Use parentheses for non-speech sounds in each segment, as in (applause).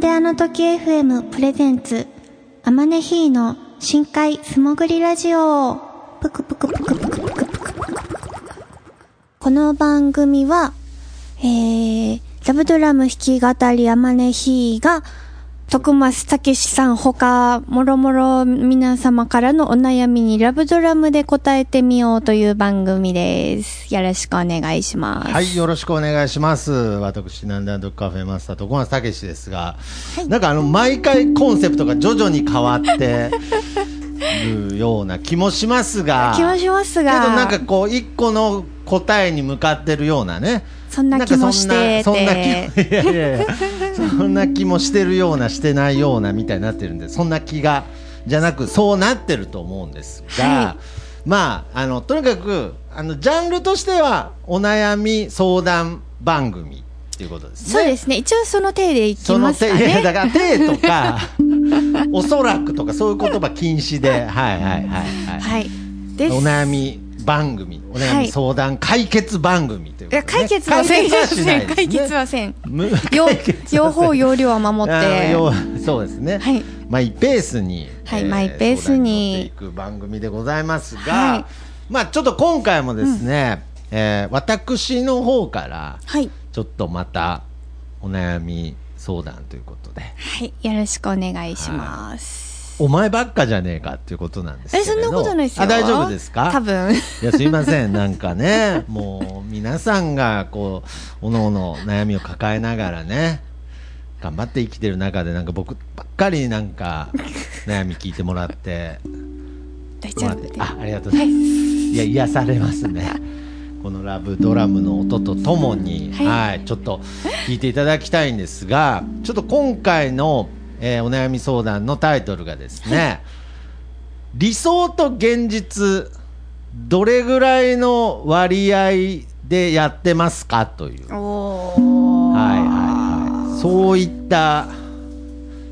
なんであの時 FM プレゼンツアマネヒーの深海素潜りラジオぷくぷくぷくぷくぷくぷくこの番組は、えー、ラブドラム弾き語りアマネヒーが、徳松たけしさんほか、もろもろ皆様からのお悩みにラブドラムで答えてみようという番組です。よろしくお願いします。はい、よろしくお願いします。私、なんであの時カフェマスター、徳松たけしですが、なんかあの、毎回コンセプトが徐々に変わってるような気もしますが、気もしますけどが、なんかこう、一個の答えに向かってるようなね。そんな気もしてそんな、気、もしてるような、してないようなみたいになってるんで、そんな気が、じゃなく、そうなってると思うんですが、はまあ、あの、とにかく、あの、ジャンルとしては、お悩み相談番組っていうことですね。そうですね。一応その手でいきそのますか手、いやね。だから手とか、(laughs) (laughs) おそらくとかそういう言葉禁止で、(laughs) はいはいはいはい。はい。お悩み番組、お悩み相談解決番組といういや、ことでね、解決はせん。ね解決はせん。む用法、用量は守って。そうですね、はいマイペースに、はいマイペースにいく番組でございますが、はいまあちょっと今回もですね、えー私の方からはい。ちょっとまたお悩み相談ということではい。よろしくお願いします。お前ばっかじゃねえかっていうことなんですけえ、そんなことないですよ。あ大丈夫ですか？多分。いや、すいません。なんかね、もう、皆さんが、こう、おのおの悩みを抱えながらね、頑張って生きてる中で、なんか僕ばっかりなんか、悩み聞いてもらって、(laughs) 大丈夫で。あ、ありがとうございます。いや、癒されますね。このラブドラムの音とともに、はい。はい、ちょっと聞いていただきたいんですが、ちょっと今回の、えーお悩み相談のタイトルがですね、理想と現実、どれぐらいの割合でやってますかという。はいはいはい、そういった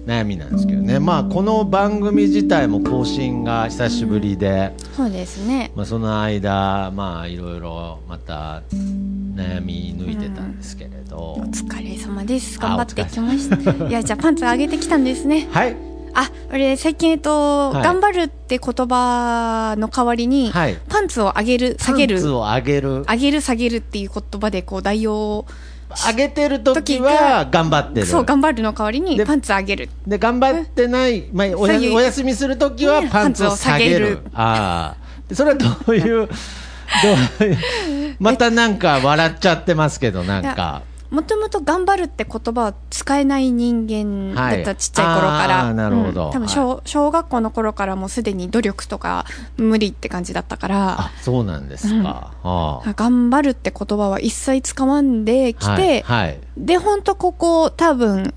悩みなんですけどね、まあ、この番組自体も更新が久しぶりで、そうですね。まあ、その間、まあ、いろいろまた悩み抜いてたんですけれど、お疲れ様です。あ頑張ってきました。いや、じゃあパンツ上げてきたんですね。はい、あ、俺、最近、えっと、はい。頑張るって言葉の代わりに、はい。パンツを上げる、下げる。上げる、上げる、下げるっていう言葉で、こう、代用、上げてる時は頑張ってる。そう、頑張るの代わりに、でパンツ上げる。で頑張ってない、まあ、おやお休みするときはねパンツを下げる。ああ。でそれはどういう、(laughs) どういう、またなんか笑っちゃってますけど、なんか。もともと頑張るって言葉は使えない人間だった、はいちっちゃい頃から。なるほどうん多分小、小学校の頃からもうすでに努力とか無理って感じだったから、あ、そうなんですか。ああ頑張るって言葉は一切使わんできて、はい。はい。で、ほんとここ多分、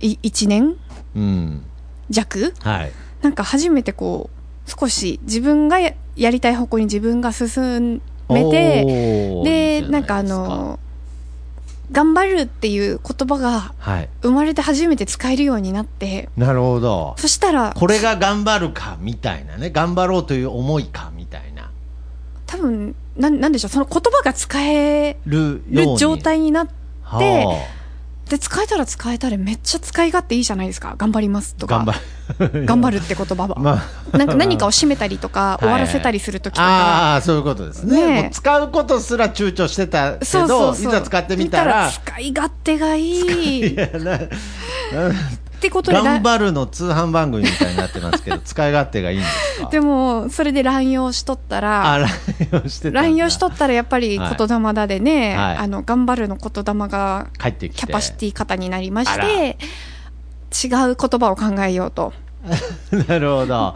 い1年うん。弱？はい。なんか初めてこう、少し自分がややりたい方向に自分が進めて、でなんかあの、頑張るっていう言葉がはい。生まれて初めて使えるようになって、なるほど。そしたら、これが頑張るか、みたいなね。頑張ろうという思いか、みたいな。多分、なん、なんでしょう、その言葉が使える状態になって、はで、使えたら使えたらめっちゃ使い勝手いいじゃないですか。頑張りますとか。あ頑張る。(laughs) って言葉は。まあ。なんか何かを締めたりとか、い終わらせたりするときとか、ああ、そういうことですね。ね使うことすら躊躇してたけど、そうそうそう。いざ使ってみたら、使い勝手がいい。っなてことで、頑張るの通販番組みたいになってますけど、(laughs) 使い勝手がいいんですか？でも、それで乱用しとったあ、ら、乱用して乱用しとったらやっぱりはい言霊だでね、はい。あの、頑張るの言霊が帰ってきて。キャパシティ型になりまして、違う言葉を考えようと。(laughs) なるほど。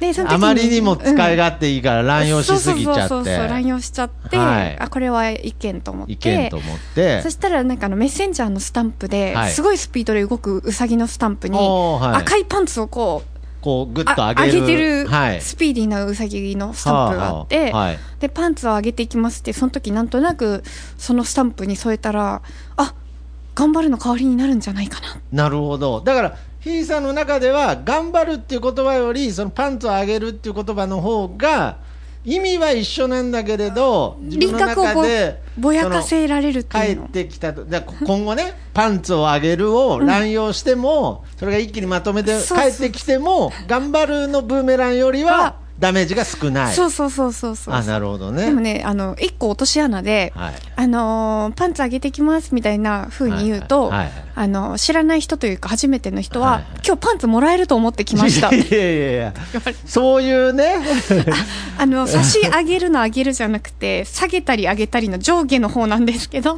でその時あまりにも使いうん勝手いいから乱用しすぎちゃって、そうそうそうそう乱用しちゃって、はい。あこれは意見と思って。意見と思って。そしたらなんかあのメッセンジャーのスタンプで、はい。すごいスピードで動くウサギのスタンプに、はい。赤いパンツをこうこうグッとあ上げてるはい、スピーディーなウサギのスタンプがあって、はい。でパンツを上げていきますってその時なんとなくそのスタンプに添えたらあ頑張るの代わりになるんじゃないかな。なるほど。だからひーさんの中では頑張るっていう言葉よりそのパンツを上げるっていう言葉の方が意味は一緒なんだけれど自分の中でぼやかせられるって帰っいうの。てきたとだ今後ねパンツを上げるを乱用しても、それが一気にまとめて帰ってきても頑張るのブーメランよりははダメージが少ない。そうそうそうそうそう。あなるほどね。でもねあの一個落とし穴で、はい。あのーパンツ上げてきますみたいな風に言うと、はいはいはい。あの知らない人というか初めての人は、はいはい今日パンツもらえると思ってきました。(laughs) いやいやいや。そういうね。あの差し上げるの上げるじゃなくて下げたり上げたりの上下の方なんですけど。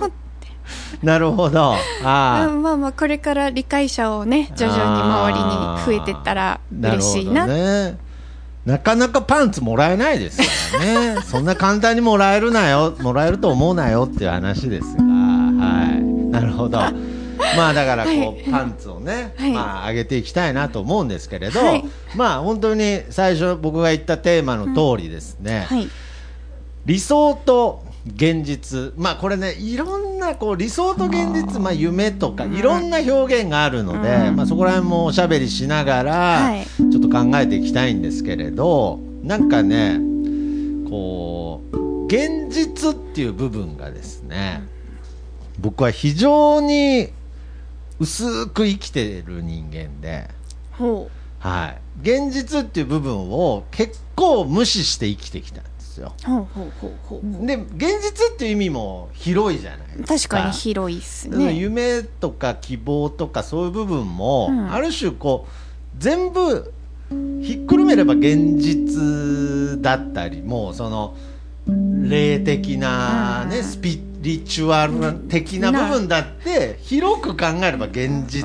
なるほど。あまあまあこれから理解者をね徐々に周りに増えてったら嬉しいなるほどねなかなかパンツもらえないですからね。(laughs) そんな簡単にもらえるなよ。もらえると思うなよっていう話ですが。はい。なるほど。まあだからこう、はいパンツをね、はい。まあ上げていきたいなと思うんですけれど、はい。まあ本当に最初僕が言ったテーマの通りですね、はい。理想と現実。まあこれねいろんなこう理想と現実まあ夢とかいろんな表現があるので、まあ、そこら辺もおしゃべりしながらはい。ちょっと考えていきたいんですけれどなんかねこう現実っていう部分がですね僕は非常に薄く生きてる人間で。ほはい、現実っていう部分を結構無視して生きてきた。んですよ。うほうほうほうほう。で現実っていう意味も広いじゃないですか。確かに広いっすうんね夢とか希望とかそういう部分も、うん。ある種こう全部ひっくるめれば現実だったりもうその霊的な、ねうん。スピリチュアル的な部分だって広く考えれば現実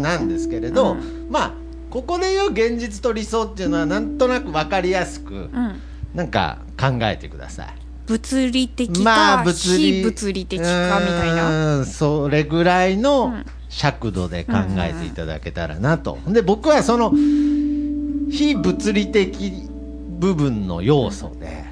なんですけれど、うまあここでいう現実と理想っていうのはなんとなく分かりやすくうんなんか考えてください。物理的か、非物理的かみたいな。うんそれぐらいのうん。尺度で考えていただけたらなと、で僕はその非物理的部分の要素で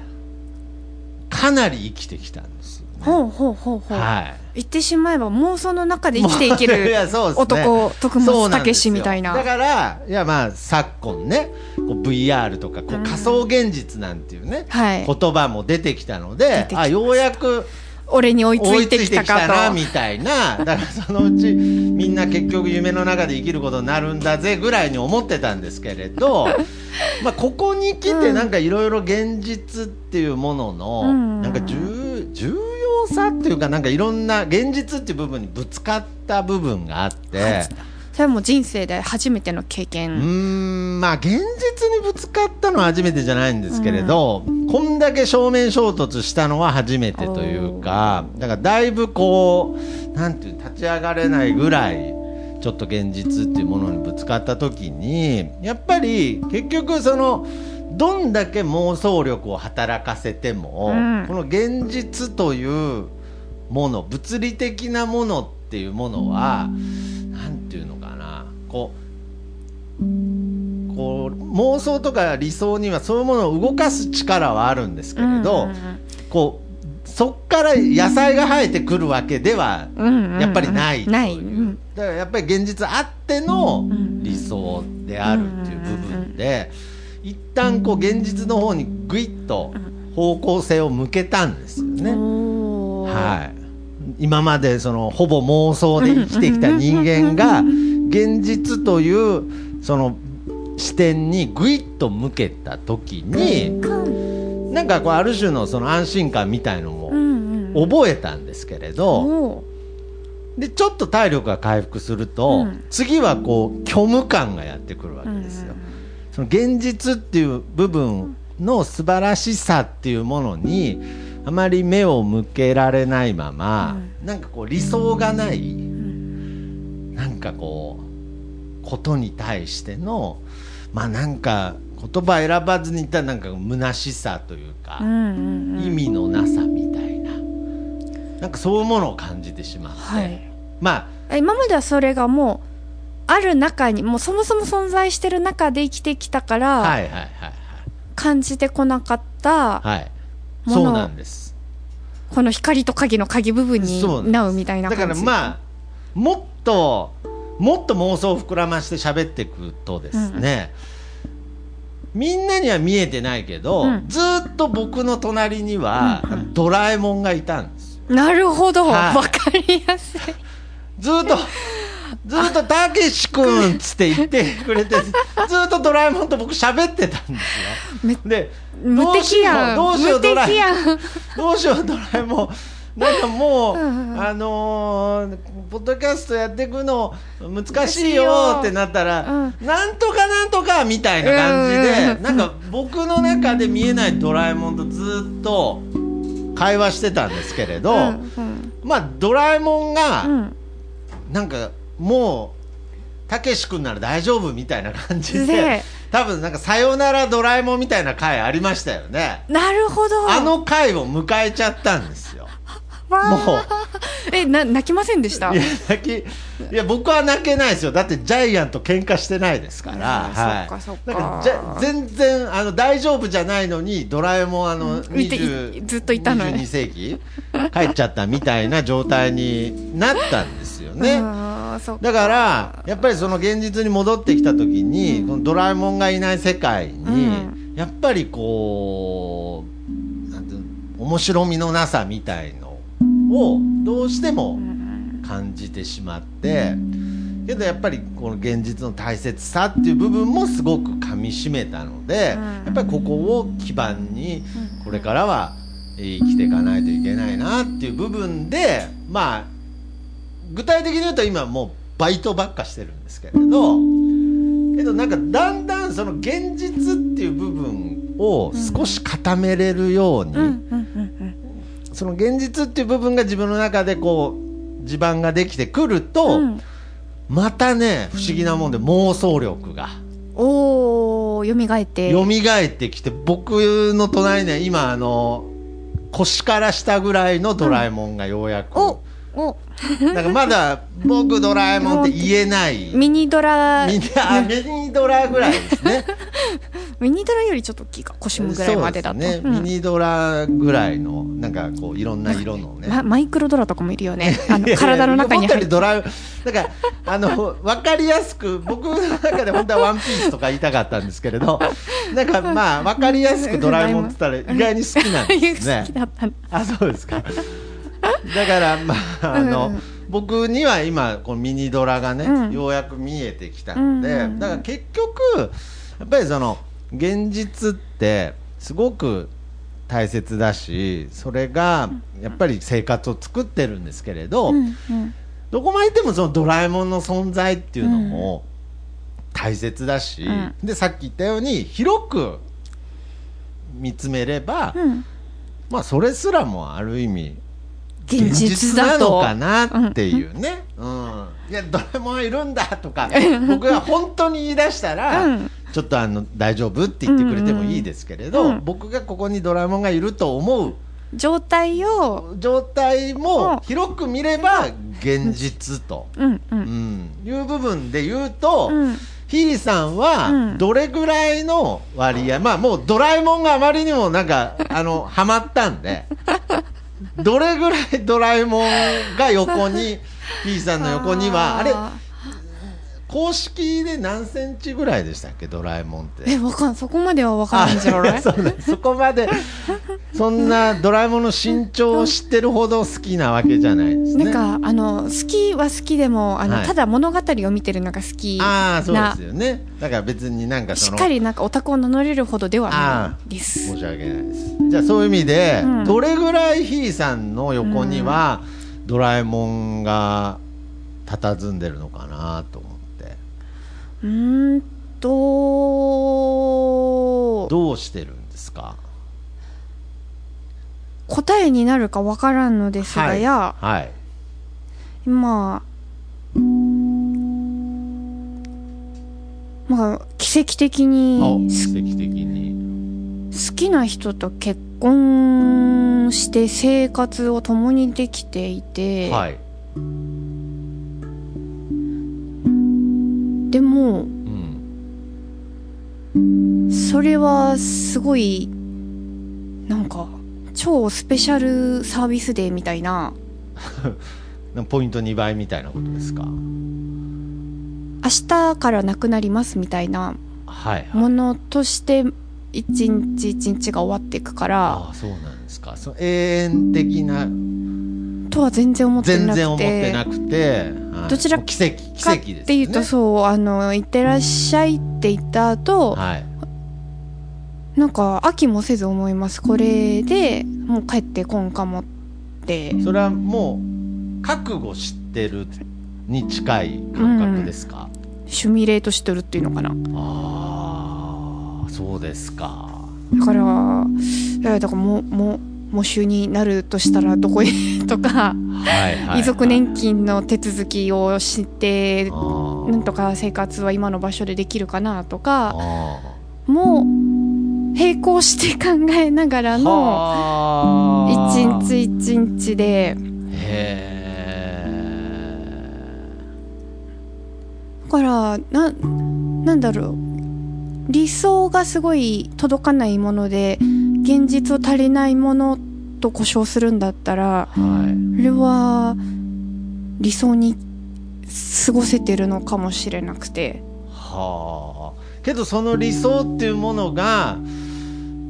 かなり生きてきたんですよね、ほうほうほうほう、はい言ってしまえば妄想の中で生きていけ (laughs) いるやそうですね。男徳松武史みたいな。だからいやまあ昨今ねこう VR とかこう仮想現実なんていうね、はい。言葉も出てきたのであようやく俺に追いつ追いてきたかと。なみたいな。だからそのうちみんな結局夢の中で生きることになるんだぜぐらいに思ってたんですけれど (laughs) まあここに来てなんかいろいろ現実っていうもののうん。なんか重重要さっていうかなんかいろんな現実っていう部分にぶつかった部分があって。それはもう人生で初めての経験、んまあ現実にぶつかったのは初めてじゃないんですけれど、こんだけ正面衝突したのは初めてというかだからだいぶこうなんていう立ち上がれないぐらいちょっと現実っていうものにぶつかった時にやっぱり結局そのどんだけ妄想力を働かせても、うん。この現実というもの物理的なものっていうものは、なんていうのかな。こうこう妄想とか理想にはそういうものを動かす力はあるんですけれど、うんうんこうそっから野菜が生えてくるわけではやっぱりないという。ない。うん。だからやっぱり現実あってのん理想であるっていう部分で一旦こう現実の方にぐいっと方向性を向けたんですよね。はい、今までそのほぼ妄想で生きてきた人間が現実というその視点にぐいっと向けた時になんかこうある種のその安心感みたいのも覚えたんですけれどでちょっと体力が回復するとうん。次はこう虚無感がやってくるわけですよ。その現実っていう部分の素晴らしさっていうものにあまり目を向けられないまま、なんかこう理想がない、なんかこうことに対してのまあなんか言葉選ばずに言ったらなんか虚しさというか、意味のなさみたいな。なんかそういうものを感じてしまって、はい。まえ今まではそれがもうある中にもうそもそも存在してる中で生きてきたかあら、はいはいはい感じてこなかった、はい。はいもの。そうなんです。この光と影の影部分になうみたいなだ感じ。からまあもっともっと妄想を膨らまして喋っていくとですね、みんなには見えてないけど、うん。ずーっと僕の隣には、うん。うんドラえもんがいたんですよ。なるほど、わ、はい。かりやすい。ずーっとずーっと「たけし君」っつって言ってくれて (laughs) ずーっとドラえもんと僕喋ってたんですめよでどうしようどうしよう無ドラえ (laughs) どうしようドラえもん。なんかもう、あのーポッドキャストやっていくの難しいよってなったら、うなんとかなんとかみたいな感じで、なんか僕の中で見えないドラえもんとずっと会話してたんですけれど、うん。うん。まあドラえもんが、うん。なんかもうたけし君なら大丈夫みたいな感じでで多分なんか「さよならドラえもん」みたいな回ありましたよね。なるほど。あの回を迎えちゃったんですよ。(laughs) もう。えな泣きませんでした？いや泣きいや僕は泣けないですよ。だってジャイアンと喧嘩してないですから、うんはい、そっか。じゃ全然あの大丈夫じゃないのにドラえもんあの見て20ずっといたのに。22世紀帰っちゃったみたいな状態になったんですよね。(laughs) あー。そっだからやっぱりその現実に戻ってきた時に、このドラえもんがいない世界に、うん。やっぱりこうなんていうの面白みのなさみたいのをどうしても感じてしまって、けどやっぱりこの現実の大切さっていう部分もすごくかみしめたので、うん。やっぱりここを基盤にこれからは生きていかないといけないなっていう部分でまあ具体的に言うと今もうバイトばっかしてるんですけれどけどなんかだんだんその現実っていう部分を少し固めれるように、その現実っていう部分が自分の中でこう地盤ができてくると、うん。またね不思議なもんで妄想力がおー蘇って。蘇ってきて僕の隣には今あの腰から下ぐらいのドラえもんがようやく、おおなんかまだ僕ドラえもんって言えない。ミニドラ。ミニあミニドラぐらいですね。(laughs) ミニドラよりちょっと大きいか腰ぐらいまでだと。ね、うん。ミニドラぐらいのなんかこういろんな色のね。まマイクロドラとかもいるよね。(laughs) あの体の中に入って。思ったよりドラなんかあの分かりやすく僕の中で本当はワンピースとか言いたかったんですけれどなんかまあ分かりやすくドラえもんって言ったら意外に好きなんですね。(laughs) あそうですかだからまああの、うん。僕には今このミニドラがね、うん。ようやく見えてきたので、うんうんうん。だから結局やっぱりその現実ってすごく大切だしそれがやっぱり生活を作ってるんですけれど、うんうん。どこまで行ってもそのドラえもんの存在っていうのも大切だし、うん。でさっき言ったように広く見つめれば、うん。まあそれすらもある意味現実だと。なのかなっていうね、うん。いやドラえもんはいるんだとか (laughs) 僕が本当に言い出したら、うん。ちょっとあの大丈夫って言ってくれてもいいですけれど、うんうん。僕がここにドラえもんがいると思う。状態を。状態うん。も広く見れば現実と、うんいう部分で言うと、うん。ひーさんうはん。どれぐらいの割合、まあもうドラえもんがあまりにもなんかあのハマったんで (laughs) どれぐらいドラえもんが横に (laughs) ひーさんの横にはあれ公式で何センチぐらいでしたっけ？ドラえもんって。えわかんそこまではわかんないんじゃない？(laughs) そそこまでそんなドラえもんの身長を知ってるほど好きなわけじゃないですね。なんかあの好きは好きでもあの、はい。ただ物語を見てるのが好きああそうでなすよね。だから別になんかそのしっかりなんかオタクを名乗れるほどではないです。申し訳ないです。じゃあそういう意味で、うん。どれぐらいひーさんの横には、ドラえもんが佇んでるのかなと思うーんとどうしてるんですか？答えになるかわからんのですが、はいやはい。まあまあ奇跡的あに奇跡的に。好きな人と結婚して生活を共にできていて、はい、でもうん、それはすごいなんか超スペシャルサービスデーみたいな。(laughs) ポイント2倍みたいなことですか？明日からなくなりますみたいなはいはい。ものとして一日一日が終わっていくから。ああそうなんですか。その永遠的なとは全然思って全なくて。然思ってなくて、はい。どちらもう奇跡奇かっ跡ですね。ていうとそうあの「いってらっしゃい」って言った後、はい。なんか飽きもせず思います。これでもう帰ってこんかもって。それはもう覚悟してるに近い感覚ですか、シュミレートしてるっていうのかな。ああそうですか。だからだからもうもう喪主になるとしたらどこへ？(laughs) とか、はいはい、遺族年金の手続きをしてなんとか生活は今の場所でできるかなとかあもう並行して考えながらーのは一ー日一日でへだからななんだろう。理想がすごい届かないもので現実を足りないものと故障するんだったらえはい。それは理想に過ごせてるのかもしれなくて。はあ。けどその理想っていうものが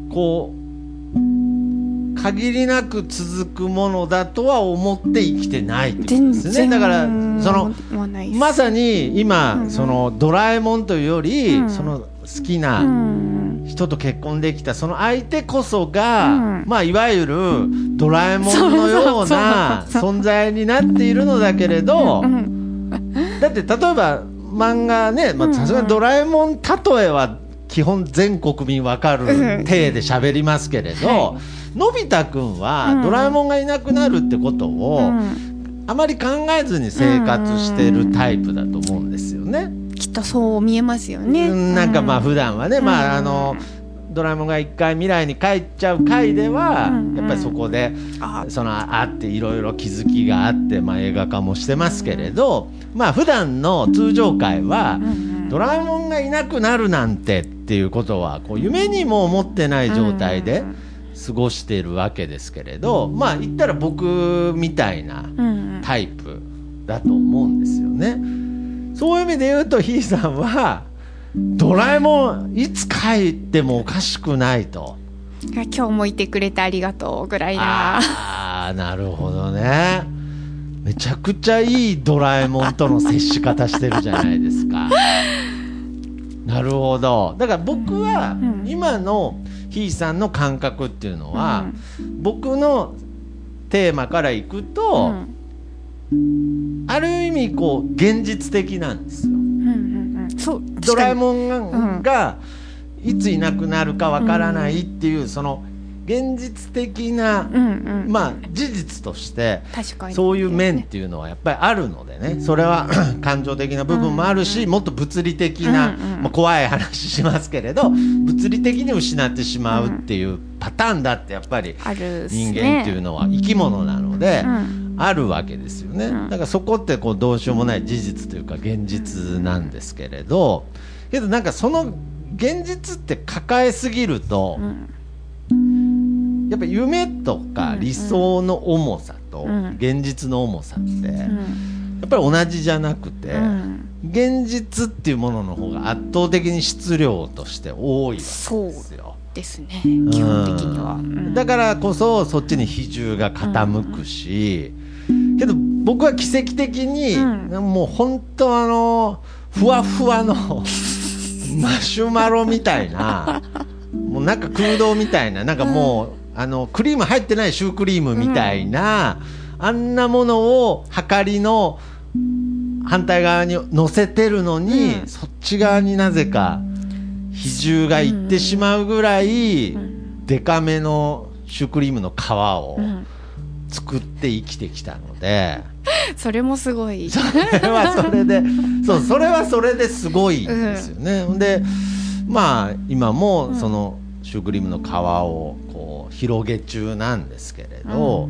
こう限りなく続くものだとは思って生きてないってこと全ですね。然だからそのまさに今、そのドラえもんというより、うん。その好きうなん人と結婚できたその相手こそが、うん。まあいわゆるドラえもんのような存在になっているのだけれど、うんだって例えば漫画ねまあさすがにドラえもん例えは基本全国民わかるうん。体で喋りますけれど、はのび太くんうはん。ドラえもんがいなくなるってことを、うん。あまり考えずに生活してるタイプだと思うんですよね。とそう見えますよね。うんなんかまあ普段はね、まああうん。のドラえもんが一回未来に帰っちゃう回では、うん。やっぱりそこであ。そのあっていろいろ気づきがあって、まあ、映画化もしてますけれど、まあ普段の通常回は、ドラえもんがいなくなるなんてっていうことはこう夢にも思ってない状態でうん過ごしているわけですけれど、まあ言ったら僕みたいなタイプだと思うんですよね。そういう意味で言うとひいさんはドラえもんいつ帰ってもおかしくないと。今日もいてくれてありがとうぐらいなああなるほどね。めちゃくちゃいいドラえもんとの接し方してるじゃないですか。(laughs) なるほど。だから僕はうん今のひいさんの感覚っていうのは、うん僕のテーマからいくと、うんある意味こう現実的なんですよ。うんうんうん。そうドラえんもんが,、うんがいついなくなるかわからないっていう、その現実的な、うんうん。まあ事実として確かに。そういう面っていうのはやっぱりあるのでね。それは (coughs) 感情的な部分もあるし、もっと物理的な、うんうんまあ、怖い話しますけれど物理的に失ってしまうっていうパターンだってやっぱり人ね。間っていうのは生き物なので。うんあるわけですよね、うん。だからそこってこうどうしようもない事実というか現実なんですけれどけどなんかその現実って抱えすぎるとうん。やっぱ夢とか理想の重さとうん。現実の重さってやうん。っぱり同じじゃなくてうん。現実っていうものの方が圧倒的に質量として多いわけですよ。ですね基本的には、うん。だからこそそっちに比重が傾くし、けど僕は奇跡的に、うもう本当あのふわふわの (laughs) マシュマロみたいなもうなんか空洞みたいななんかもう、あのクリーム入ってないシュークリームみたいな、あんなものをはかりの反対側に乗せてるのに、うん。そっち側になぜか比重がいってしまうぐらい、うん。デカめのシュークリームの皮をうん。作って生きてきたので、(laughs) それもすごい。(laughs) それはそれでそうそれはそれですごいんですよね。でまあ今もそのシュークリームの皮をこう広げ中なんですけれど、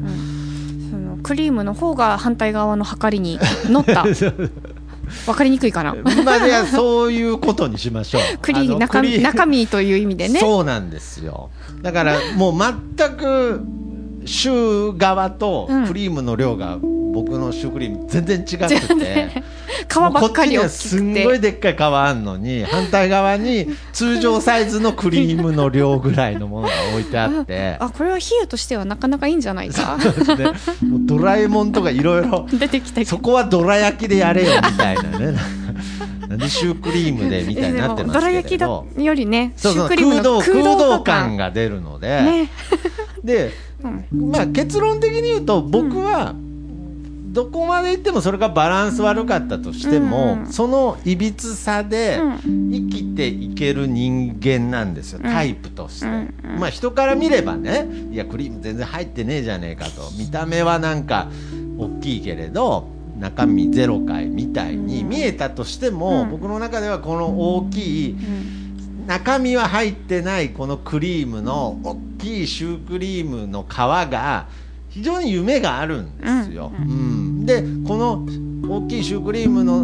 そのクリームの方が反対側のはかりに乗った (laughs) わかりにくいかな。まあいやそういうことにしましょう。(laughs) クリあの中身中身という意味でね。そうなんですよ。だからもう全くシュー側とクリームの量が僕のシュークリーム全然違くて、(laughs) 皮ばっかり大もうこっちにはすんごいてでっかい皮あんのに反対側に通常サイズのクリームの量ぐらいのものが置いてあって。(laughs) あこれは比喩としてはなかなかいいんじゃないか？でもうドラえもんとかいろいろ出てきたそこはどら焼きでやれよみたいなね。なんでシュークリームでみたいになってますけれど。どら焼きだよりねそうそうシュークリーム空洞の空洞感感が出るので、ね。で、(laughs) まあ、結論的に言うと僕はどこまでいってもそれがバランス悪かったとしても、うん。そのいびつさでう生きていける人間なんですよ、うん。タイプとして、うん。うん。まあ人から見ればねいやクリーム全然入ってねえじゃねえかと。見た目はなんか大きいけれど中身ゼロかいみたいに見えたとしても、うん。僕の中ではこの大きいうん。中身は入ってないこのクリームの大きいシュークリームの皮が非常に夢があるんですよ。ううん。でこの大きいシュークリームの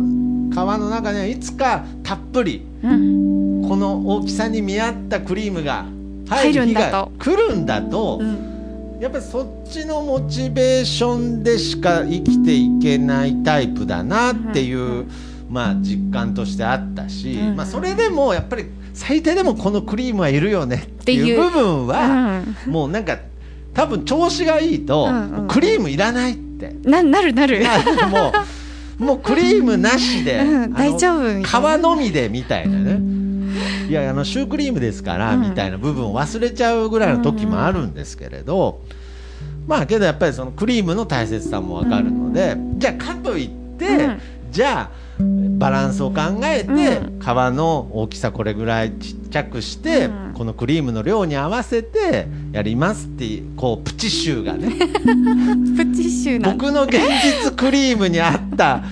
皮の中にはいつかたっぷりうん。この大きさに見合ったクリームが入入る日がるんだと。来るんだとうん。やっぱりそっちのモチベーションでしか生きていけないタイプだなっていう、まあ、実感としてあったし、うん。まあ、それでもやっぱり最低でもこのクリームはいるよねっていうう。部分は、うん。もうなんか多分調子がいいと、うんうん。クリームいらないって。ななるなる。なもう (laughs) もうクリームなしで、うん大丈夫皮のみでみたいなね、いやあのシュークリームですから、うん。みたいな部分を忘れちゃうぐらいの時もあるんですけれど、まあけどやっぱりそのクリームの大切さもわかるので、じゃあかといって、うん。じゃあバランスを考えて、うん。皮の大きさこれぐらいちっちゃくして、うん。このクリームの量に合わせてやりますってこうプチシューがね。(laughs) プチッシュな僕の現実クリームに合った皮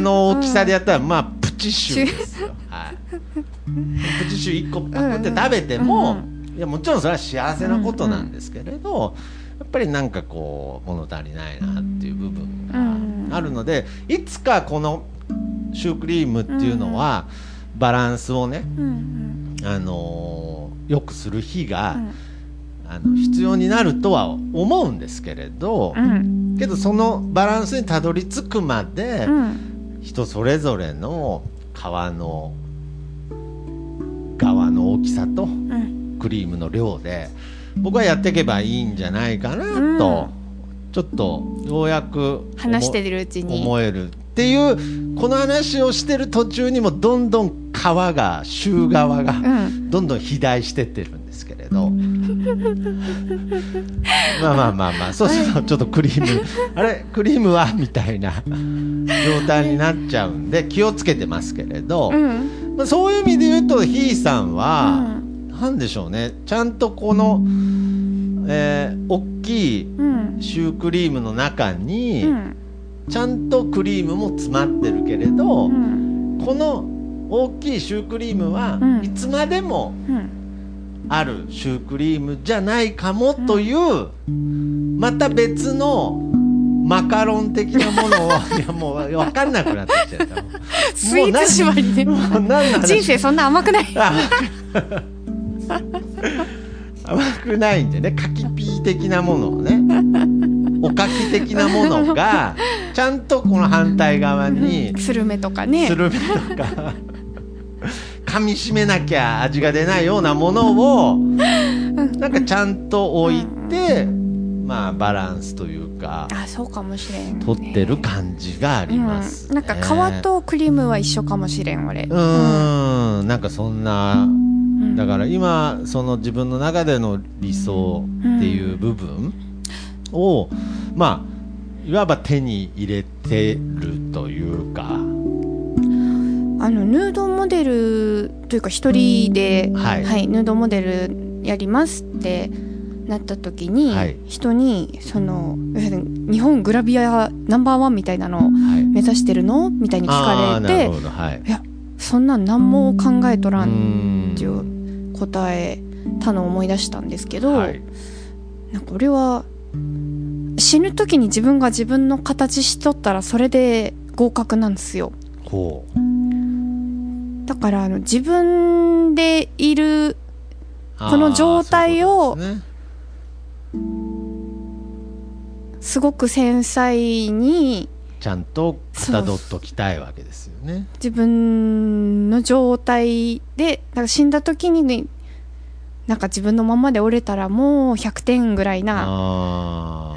の大きさでやったら、まあプチシューですよ、はい、プチシュー1個パクって食べても、いやもちろんそれは幸せなことなんですけれど、やっぱりなんかこう物足りないなっていう部分があるので、いつかこのシュークリームっていうのは、バランスをね、うんあのーよくする日が、うん。あの必要になるとは思うんですけれど、うん。けどそのバランスにたどり着くまで、うん。人それぞれの皮の側の大きさとうん。クリームの量で僕はやっていけばいいんじゃないかなと、ちょっとようやく思話してるうちに。思えるっていうこの話をしてる途中にもどんどん皮が周側がうん。どんどん肥大してってるんですけれど。(laughs) まあまあまあまあそうするとちょっとクリーム (laughs) あれクリームはみたいな (laughs) 状態になっちゃうんで気をつけてますけれど、うん。まあ、そういう意味で言うとひーさんは、なんでしょうね。ちゃんとこの、えー大きいうん。シュークリームの中に、うんちゃんとクリームも詰まってるけれど、うん。この大きいシュークリームは、うん。いつまでもうん。あるシュークリームじゃないかもという、また別のマカロン的なものを (laughs) いやもう分かんなくなってきちゃった。スイーツ縛りで。人生そんな甘くない甘く甘くないんでね柿ピー的なものをねおかき的なものがちゃんとこの反対側にスルメとかねスルメとか。噛み締めなきゃ味が出ないようなものをなんかちゃんと置いてまあバランスというかあそうかもしれん、ね、取ってる感じがあります、うん、なんか皮とクリームは一緒かもしれん俺。うーん。なんかそんなうん。だから今その自分の中での理想っていう部分をまあいわば手に入れてるというか。あのヌードモデルというか一人で、はい。ヌードモデルやりますってなった時に、はい。人にその日本グラビアナンバーワンみたいなのをはい。目指してるのみたいに聞あかれてはい。いやそんなん何も考えとらんっていう答えたのを思い出したんですけど、はい。なんか俺は死ぬ時に自分が自分の形しとったらそれで合格なんですよ。ほう。だからあの自分でいるこの状態をすごく繊細にちゃんとかたどっときたいわけですよね。自分の状態でだから死んだ時になんか自分のままで折れたらもう100点ぐらいな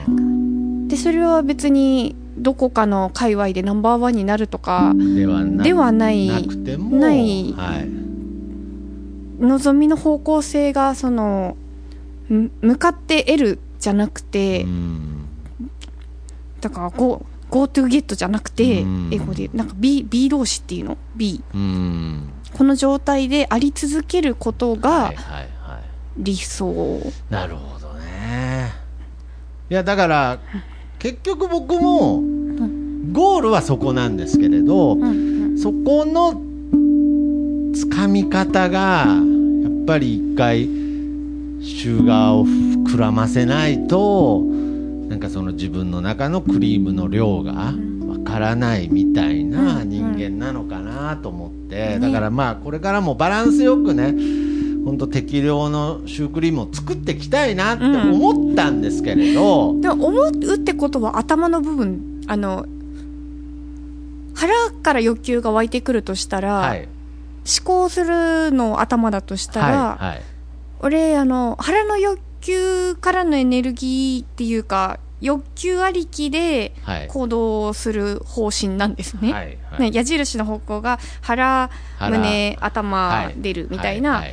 でそれは別にどこかの界隈でナンバーワンになるとかではない。ない。はい、望みの方向性がそのむ向かって得るじゃなくて、うん。だから Go, Go to get じゃなくて、うん。英語で。なんか B, B 動詞っていうの？B うん。この状態であり続けることはがいはいはい。理想、なるほどね。いやだから結局僕もゴールはそこなんですけれど、そこのつかみ方がやっぱり一回シュガーを膨らませないとなんかその自分の中のクリームの量がわからないみたいなうん。人間なのかなと思って、ね。だからまあこれからもバランスよくねほんと適量のシュークリームを作っていきたいなって思ったんですけれど、でも思うってことは頭の部分あの腹から欲求が湧いてくるとしたら、はい。思考するのを頭だとしたら、はいはい。俺あの腹の欲求からのエネルギーっていうか欲求ありきではい。行動する方針なんですね。はいはい。ね矢印の方向が腹腹。胸頭出るみたいな、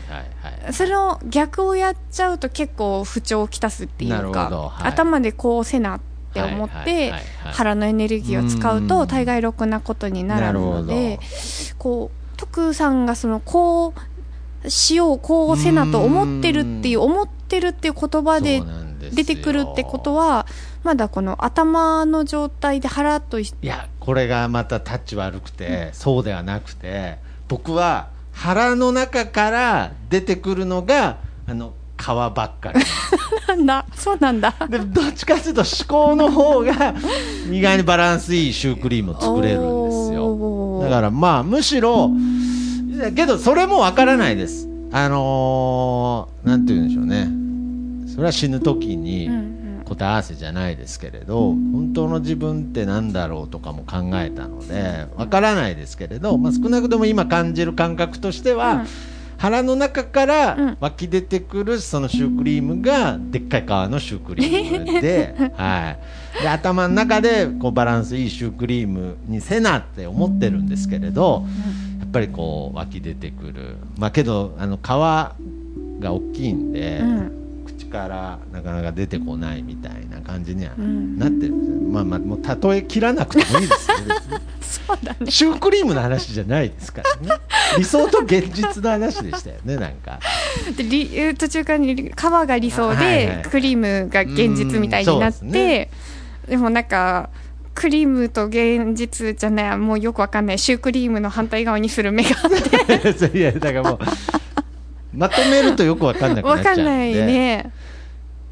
それの逆をやっちゃうと結構不調をきたすっていうか、頭でこうせなって思って、腹のエネルギーを使ううん。と大概ろくなことにならぬのなでるこう徳さんがそのこうしようこうせなと思ってるっていう思ってるっていう言葉で出てくるってことはまだこの頭の状態で腹といいやこれがまたタッチ悪くて、そうではなくて僕は腹の中から出てくるのがあの皮ばっかり。(laughs) なんだそうなんだ。でどっちかというと思考の方が意外にバランスいいシュークリームを作れるんですよ。だからまあむしろけどそれもわからないです。あのーなんて言うんでしょうね。それは死ぬ時に、うんうん答え合わせじゃないですけれど本当の自分って何だろうとかも考えたのでわからないですけれど、まあ、少なくとも今感じる感覚としては、うん。腹の中かうん。ら湧き出てくるそのシュークリームがでっかい皮のシュークリームで, (laughs) はい、で頭の中でこうバランスいいシュークリームにせなって思ってるんですけれどやっぱりこう湧き出てくる。まあけどあの皮が大きいんで。うん口からなかなか出てこないみたいな感じにはうん。なってるんですよ、まあまあもう例え切らなくてもいいですよそうだね。シュークリームの話じゃないですからね。理想と現実の話でしたよねなんか。でり途中からに皮が理想はいはいでクリームが現実みたいになってででもなんかクリームと現実じゃないもうよくわかんない。シュークリームの反対側にする目があって。(laughs) いやだからもうまとめるとよくわかんなくなわっちゃうんで。かんないね。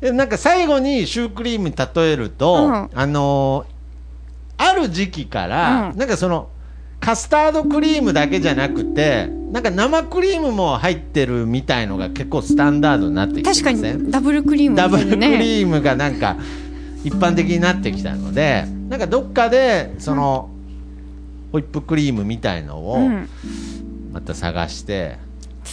でなんか最後にシュークリームに例えると、うん。あのーある時期から、うん。なんかそのカスタードクリームだけじゃなくてなんか生クリームも入ってるみたいのが結構スタンダードになってきて確ん？かにダブルクリームみたダブルクリームがなんか一般的になってきたのでなんかどっかでその、ホイップクリームみたいのをうん。また探して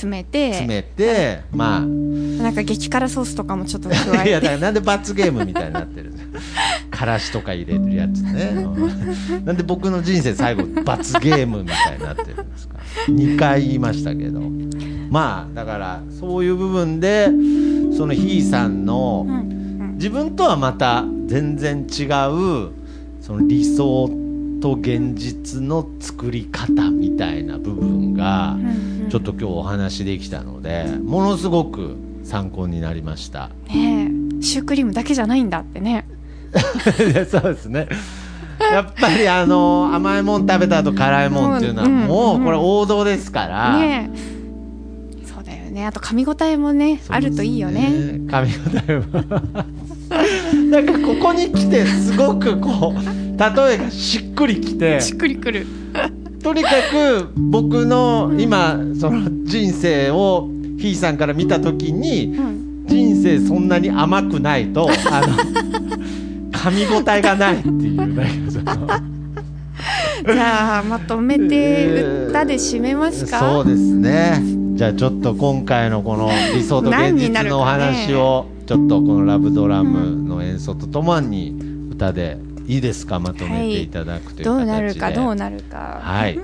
詰めて詰めて、まあ。なんか激辛ソースとかもちょっと加いやえてだからなんで罰ゲームみたいになってるか (laughs) からしとか入れるやつね、うん。なんで僕の人生最後罰ゲームみたいになってるんですか。2回言いましたけど。まあだからそういう部分でそのひいさんのうん。自分とはまた全然違うその理想と現実の作り方みたいな部分がちょっと今日お話できたのでものすごく参考になりました。ねシュークリームだけじゃないんだってね。(laughs) そうですね。やっぱりあの甘いもん食べた後辛いもんっていうのはうんもううんこれ王道ですから、ねえ。そうだよね。あと噛み応えもねあるといいよね。噛み応えは (laughs) なんかここに来てすごくこう例えがしっくりきてしっくりくる。とにかく僕の今その人生をひーさんから見た時にうん。人生そんなに甘くないとあの (laughs) 噛み応えがないっていうなんかその。じゃあまとめて歌で締めますか、そうですね。じゃあちょっと今回のこの理想と現実のお話をちょっとこのラブドラムの演奏とともに歌でいいですか？まとめていただくという形で、どうなるかどうなるか。はい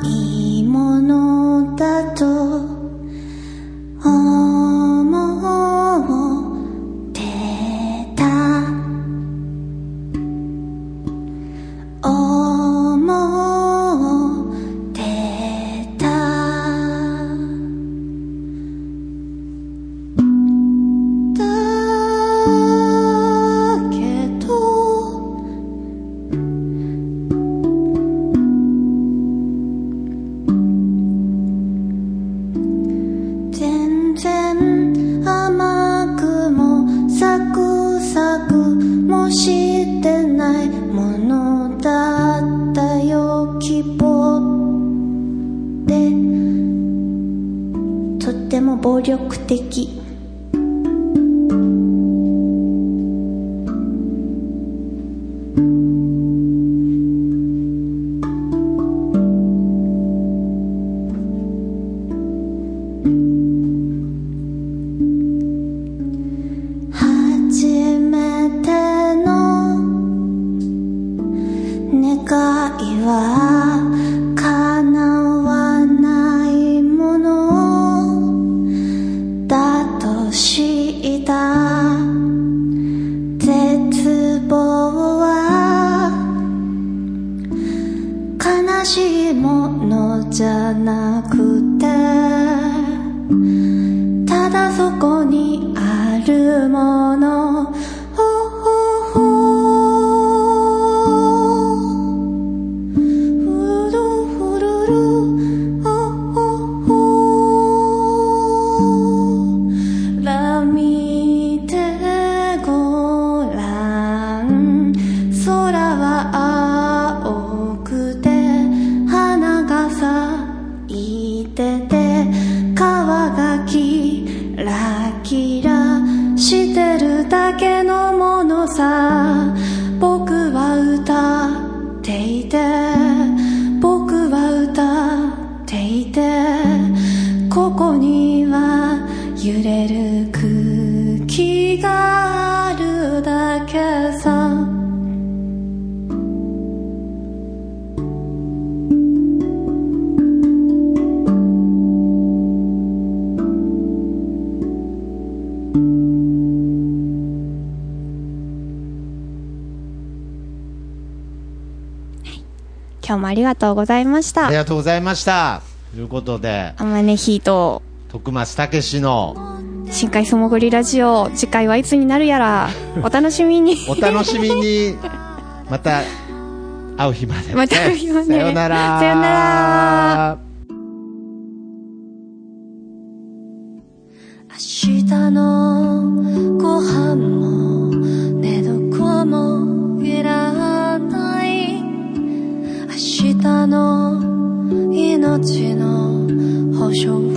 甘願いはここには揺れる空気があるだけさ。今日もありがとうございました。ありがとうございましたということであまねヒート徳松武史の深海素潜りラジオ次回はいつになるやら (laughs) お楽しみに。お楽しみに。(laughs) また会う日まで、また会う日まで。さよなら。さよなら。明日のご飯も寝床もいらない。明日の命の我胸